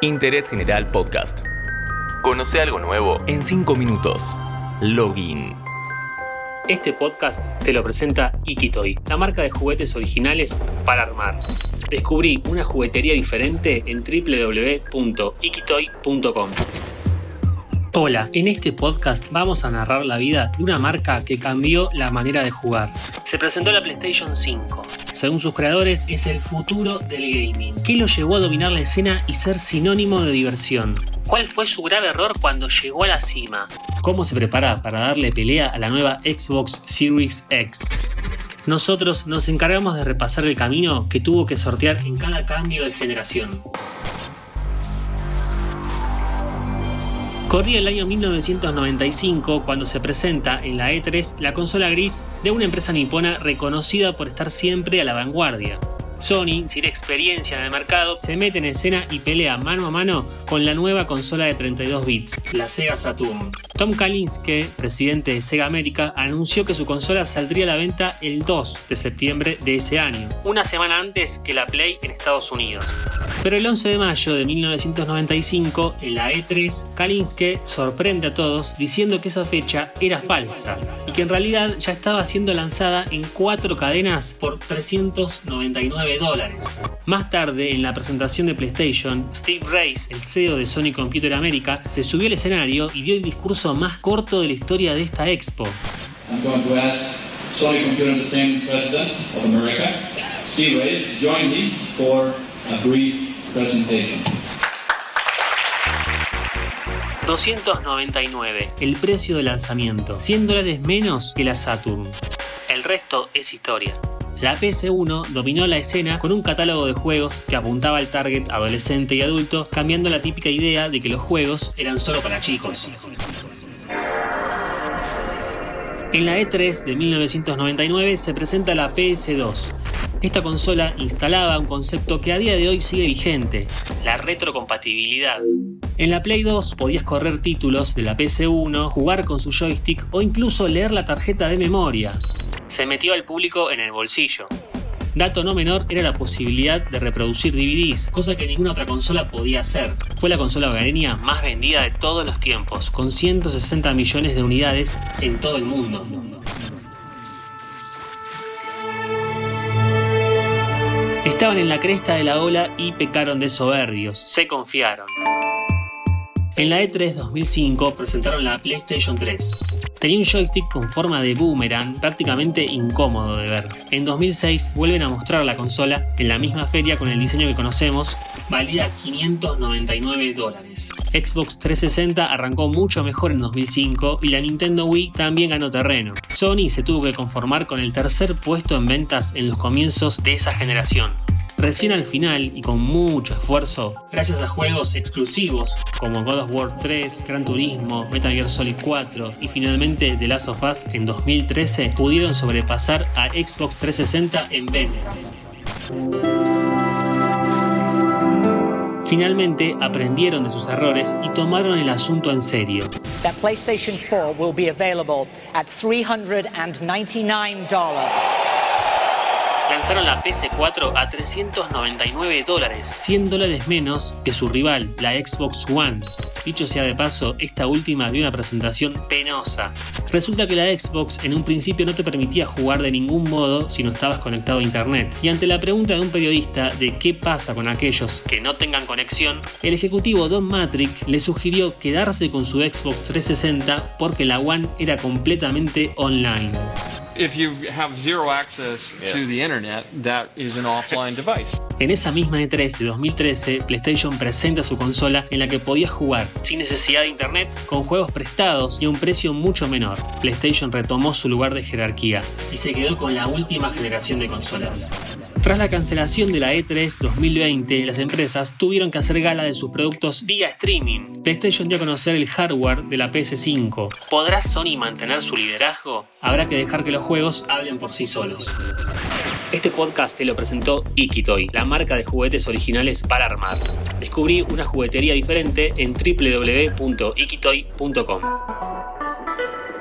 Interés General Podcast. Conoce algo nuevo en 5 minutos. Login. Este podcast te lo presenta Ikitoy, la marca de juguetes originales para armar. Descubrí una juguetería diferente en www.ikitoy.com. Hola, en este podcast vamos a narrar la vida de una marca que cambió la manera de jugar. Se presentó la PlayStation 5. Según sus creadores, es el futuro del gaming. ¿Qué lo llevó a dominar la escena y ser sinónimo de diversión? ¿Cuál fue su grave error cuando llegó a la cima? ¿Cómo se prepara para darle pelea a la nueva Xbox Series X? Nosotros nos encargamos de repasar el camino que tuvo que sortear en cada cambio de generación. Corría el año 1995 cuando se presenta en la E3 la consola gris de una empresa nipona reconocida por estar siempre a la vanguardia. Sony, sin experiencia en el mercado, se mete en escena y pelea mano a mano con la nueva consola de 32 bits, la Sega Saturn. Tom Kalinske, presidente de Sega América, anunció que su consola saldría a la venta el 2 de septiembre de ese año, una semana antes que la Play en Estados Unidos. Pero el 11 de mayo de 1995, en la E3, Kalinske sorprende a todos diciendo que esa fecha era falsa y que en realidad ya estaba siendo lanzada en cuatro cadenas por 399 dólares. Más tarde, en la presentación de PlayStation, Steve Race, el CEO de Sony Computer America, se subió al escenario y dio el discurso más corto de la historia de esta expo. I'm going to ask Sony Computer Entertainment President of America, Steve to join me for a brief presentation. 299, el precio de lanzamiento, 100 dólares menos que la Saturn. El resto es historia. La PS1 dominó la escena con un catálogo de juegos que apuntaba al target adolescente y adulto, cambiando la típica idea de que los juegos eran solo para chicos. En la E3 de 1999 se presenta la PS2. Esta consola instalaba un concepto que a día de hoy sigue vigente, la retrocompatibilidad. En la Play 2 podías correr títulos de la PS1, jugar con su joystick o incluso leer la tarjeta de memoria. Se metió al público en el bolsillo. Dato no menor era la posibilidad de reproducir DVDs, cosa que ninguna otra consola podía hacer. Fue la consola hogareña más vendida de todos los tiempos, con 160 millones de unidades en todo el mundo. Estaban en la cresta de la ola y pecaron de soberbios, se confiaron. En la E3 2005 presentaron la PlayStation 3. Tenía un joystick con forma de boomerang prácticamente incómodo de ver. En 2006 vuelven a mostrar la consola en la misma feria con el diseño que conocemos, valía 599 dólares. Xbox 360 arrancó mucho mejor en 2005 y la Nintendo Wii también ganó terreno. Sony se tuvo que conformar con el tercer puesto en ventas en los comienzos de esa generación. Recién al final y con mucho esfuerzo, gracias a juegos exclusivos como God of War 3, Gran Turismo, Metal Gear Solid 4 y finalmente The Last of Us en 2013, pudieron sobrepasar a Xbox 360 en ventas. Finalmente aprendieron de sus errores y tomaron el asunto en serio. that PlayStation 4 will be available at $399. Lanzaron la PS4 a 399 dólares, 100 dólares menos que su rival, la Xbox One. Dicho sea de paso, esta última dio una presentación penosa. Resulta que la Xbox en un principio no te permitía jugar de ningún modo si no estabas conectado a internet. Y ante la pregunta de un periodista de qué pasa con aquellos que no tengan conexión, el ejecutivo Don Matrick le sugirió quedarse con su Xbox 360 porque la One era completamente online. If you have zero access to the internet, that is an offline device. En esa misma E3 de 2013, PlayStation presenta su consola en la que podías jugar sin necesidad de internet, con juegos prestados y a un precio mucho menor. PlayStation retomó su lugar de jerarquía y se quedó con la última generación de consolas. Tras la cancelación de la E E3 2020, las empresas tuvieron que hacer gala de sus productos vía streaming. PlayStation dio a conocer el hardware de la PS5. ¿Podrá Sony mantener su liderazgo? Habrá que dejar que los juegos hablen por sí solos. Este podcast te lo presentó Ikitoy, la marca de juguetes originales para armar. Descubrí una juguetería diferente en www.ikitoy.com.